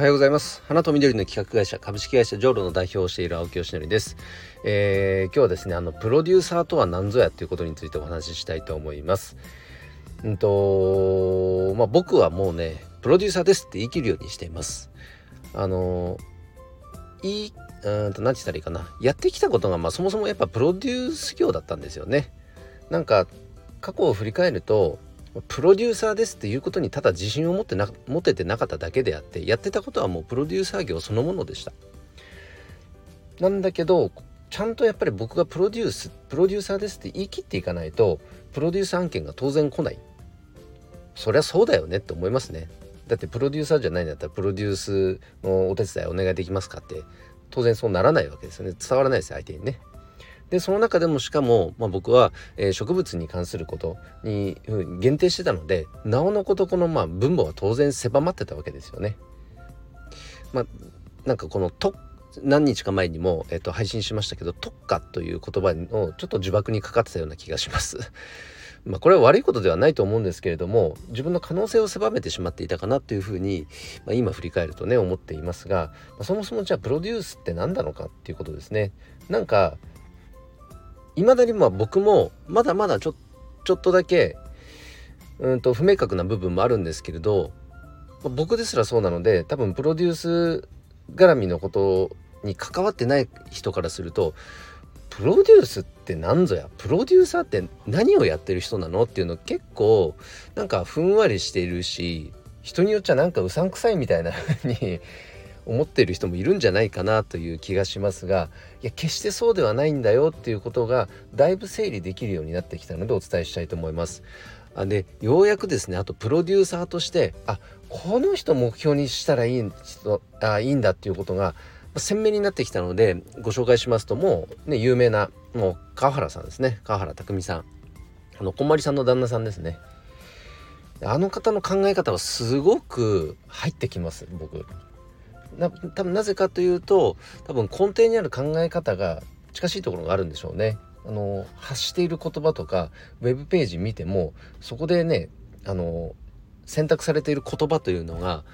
おはようございます。花と緑の企画会社株式会社ジョーロの代表をしている青木よしのりです、えー、今日はですねあのプロデューサーとは何ぞやということについてお話ししたいと思います。うんとまあ僕はもうねプロデューサーですって言い切るようにしています。あのいいうんと何て言ったらいいかな。やってきたことがまあそもそもやっぱプロデュース業だったんですよね。なんか過去を振り返るとプロデューサーですっていうことにただ自信を持ってな持ててなかっただけであってやってたことはもうプロデューサー業そのものでした。なんだけどちゃんとやっぱり僕がプロデュースプロデューサーですって言い切っていかないとプロデュース案件が当然来ない。そりゃそうだよねって思いますね。だってプロデューサーじゃないんだったらプロデュースのお手伝いお願いできますかって当然そうならないわけですよね。伝わらないです相手にね。でその中でもしかも、まあ、僕は、えー、植物に関することに限定してたのでなおのことこの、まあ、分母は当然狭まってたわけですよね。まあ、なんかこのと何日か前にも、えー、と配信しましたけど特化という言葉のちょっと呪縛にかかってたような気がします。まあこれは悪いことではないと思うんですけれども自分の可能性を狭めてしまっていたかなというふうに、まあ、今振り返るとね思っていますが、まあ、そもそもじゃあプロデュースって何なのかっていうことですね。なんかいまだにまあ僕もまだまだちょちょっとだけうんと不明確な部分もあるんですけれど僕ですらそうなので多分プロデュース絡みのことに関わってない人からするとプロデュースって何ぞや？プロデューサーって何をやってる人なの？っていうの結構なんかふんわりしているし人によっちゃなんかうさんくさいみたいな風に思っている人もいるんじゃないかなという気がしますがいや決してそうではないんだよっていうことがだいぶ整理できるようになってきたのでお伝えしたいと思います。あでようやくですねあとプロデューサーとしてあこの人目標にしたらいい人あいいんだっていうことが鮮明になってきたのでご紹介しますともうね有名なもう川原さんですね。川原拓実さん。あのこんまりさんの旦那さんですね。あの方の考え方はすごく入ってきます僕。な多分なぜかというと多分根底にある考え方が近しいところがあるんでしょうね。あの発している言葉とかウェブページ見てもそこでねあの選択されている言葉というのが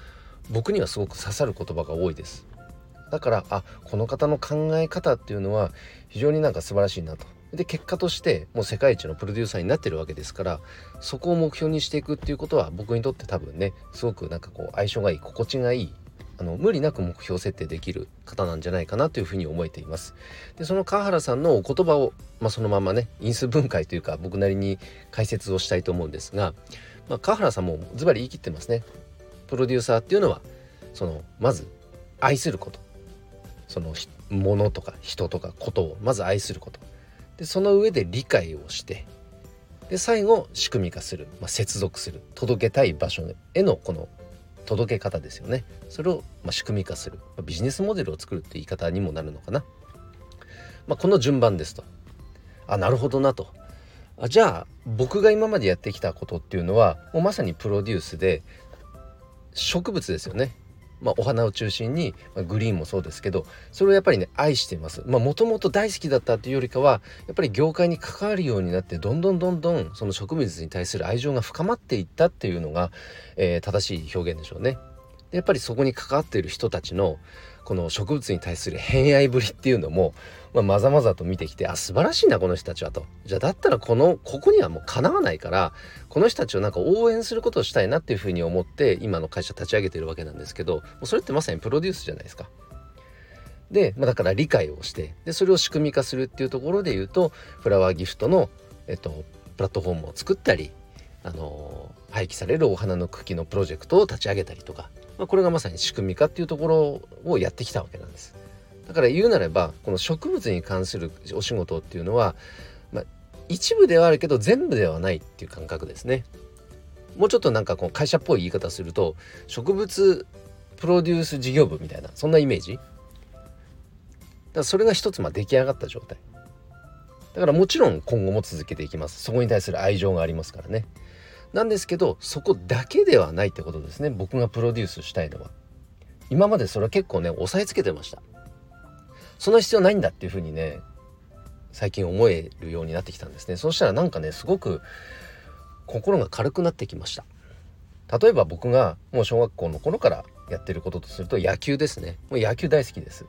僕にはすごく刺さる言葉が多いです。だからあこの方の考え方っていうのは非常になんか素晴らしいなと。で結果としてもう世界一のプロデューサーになってるわけですからそこを目標にしていくっていうことは僕にとって多分ねすごくなんかこう相性がいい心地がいいあの無理なく目標設定できる方なんじゃないかなというふうに思えています。でその川原さんのお言葉を、まあ、そのままね因数分解というか僕なりに解説をしたいと思うんですが、まあ、川原さんもズバリ言い切ってますね。プロデューサーっていうのはそのまず愛すること。そのものとか人とかことをまず愛すること。でその上で理解をしてで最後仕組み化する、まあ、接続する。届けたい場所へのこの届け方ですよね。それをま仕組み化する。ビジネスモデルを作るって言い方にもなるのかな、まあ、この順番ですと。あなるほどなと。あじゃあ僕が今までやってきたことっていうのはもうまさにプロデュースで植物ですよね。まあ、お花を中心に、まあ、グリーンもそうですけどそれをやっぱりね愛していますもともと大好きだったというよりかはやっぱり業界に関わるようになってどんどんどんどんその植物に対する愛情が深まっていったっていうのが、えー、正しい表現でしょうね。でやっぱりそこに関わっている人たちのこの植物に対する偏愛ぶりっていうのも、まあ、まざまざと見てきてあ素晴らしいなこの人たちはとじゃあだったらこのここにはもうかなわないからこの人たちをなんか応援することをしたいなっていうふうに思って今の会社立ち上げてるわけなんですけどそれってまさにプロデュースじゃないですか。で、まあ、だから理解をしてでそれを仕組み化するっていうところで言うとフラワーギフトの、えっと、プラットフォームを作ったりあの廃棄されるお花の茎のプロジェクトを立ち上げたりとかまあ、これがまさに仕組み化っていうところをやってきたわけなんです。だから言うなればこの植物に関するお仕事っていうのは、まあ、一部ではあるけど全部ではないっていう感覚ですね。もうちょっとなんかこう会社っぽい言い方すると植物プロデュース事業部みたいなそんなイメージだからそれが一つまあ出来上がった状態だからもちろん今後も続けていきますそこに対する愛情がありますからねなんですけどそこだけではないってことですね。僕がプロデュースしたいのは。今までそれは結構ね押さえつけてました。その必要ないんだっていうふうにね最近思えるようになってきたんですね。そうしたらなんかねすごく心が軽くなってきました。例えば僕がもう小学校の頃からやってることとすると野球ですね。もう野球大好きです。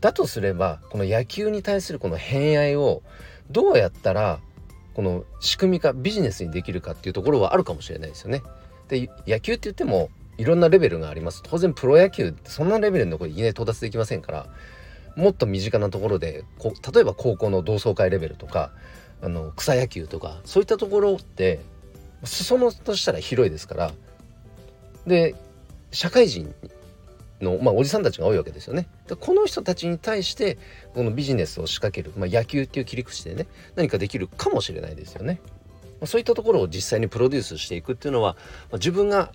だとすればこの野球に対するこの偏愛をどうやったらこの仕組み化ビジネスにできるかっていうところはあるかもしれないですよね。で野球って言ってもいろんなレベルがあります当然プロ野球ってそんなレベルのところにいきなり到達できませんからもっと身近なところでこ例えば高校の同窓会レベルとかあの草野球とかそういったところって裾野としたら広いですからで社会人の、まあ、おじさんたちが多いわけですよね。でこの人たちに対してこのビジネスを仕掛ける、まあ、野球っていう切り口でね何かできるかもしれないですよね。まあ、そういったところを実際にプロデュースしていくっていうのは、まあ、自分が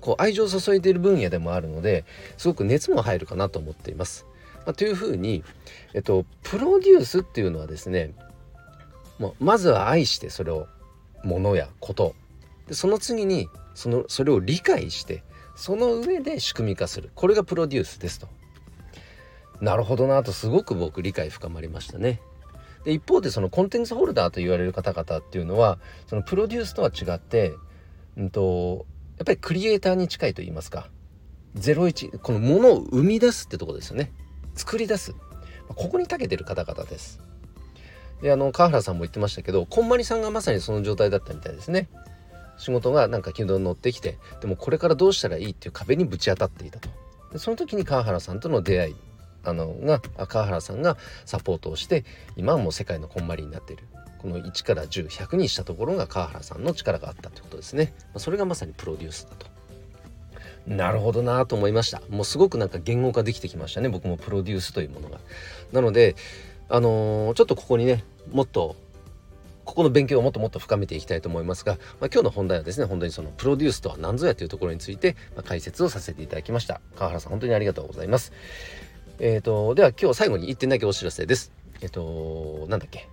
こう愛情を注いでいる分野でもあるのですごく熱も入るかなと思っています。まあ、というふうに、えっと、プロデュースっていうのはですねもうまずは愛してそれを物やことでその次にそのそれを理解してその上で仕組み化する。これがプロデュースですと。なるほどなとすごく僕理解深まりましたね。で一方でそのコンテンツホルダーと言われる方々っていうのはそのプロデュースとは違って、うんと、やっぱりクリエイターに近いと言いますか。01このものを生み出すってとこですよね。作り出す。ここに長けてる方々です。であの川原さんも言ってましたけどこんまりさんがまさにその状態だったみたいですね。仕事がなんか軌道に乗ってきてでもこれからどうしたらいいっていう壁にぶち当たっていたと。でその時に川原さんとの出会いあのが川原さんがサポートをして今はもう世界のこんまりになっている。この1から10100にしたところが川原さんの力があったということですね、まあ、それがまさにプロデュースだと。なるほどなと思いました。もうすごくなんか言語化できてきましたね。僕もプロデュースというものが。なのであのー、ちょっとここにねもっとここの勉強をもっともっと深めていきたいと思いますが、まあ、今日の本題はですね本当にそのプロデュースとは何ぞやというところについて、まあ、解説をさせていただきました。川原さん本当にありがとうございます。えっ、ー、とでは今日最後に1点だけお知らせです。えっ、ー、となんだっけ？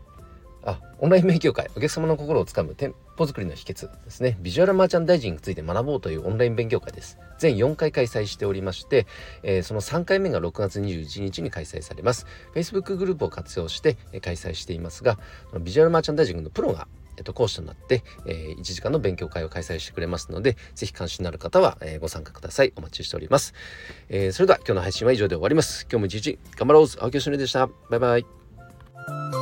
あオンライン勉強会お客様の心をつかむ店舗作りの秘訣ですねビジュアルマーチャンダイジングについて学ぼうというオンライン勉強会です全4回開催しておりまして、えー、その3回目が6月21日に開催されます Facebook グループを活用して開催していますがビジュアルマーチャンダイジングのプロがえっと、講師となって、えー、1時間の勉強会を開催してくれますので、ぜひ関心のある方は、えー、ご参加ください。お待ちしております。えー、それでは今日の配信は以上で終わります。今日も一日頑張ろう青木よしのりでした。バイバイ。